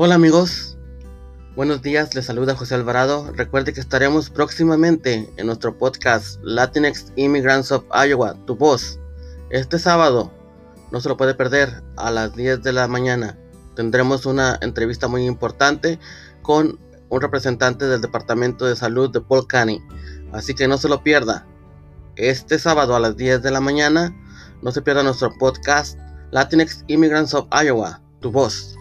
Hola amigos, buenos días, les saluda José Alvarado. Recuerde que estaremos próximamente en nuestro podcast Latinx Immigrants of Iowa, tu voz. Este sábado, no se lo puede perder, a las 10 de la mañana. Tendremos una entrevista muy importante con un representante del Departamento de Salud de Paul County. Así que no se lo pierda. Este sábado a las 10 de la mañana, no se pierda nuestro podcast Latinx Immigrants of Iowa, tu voz.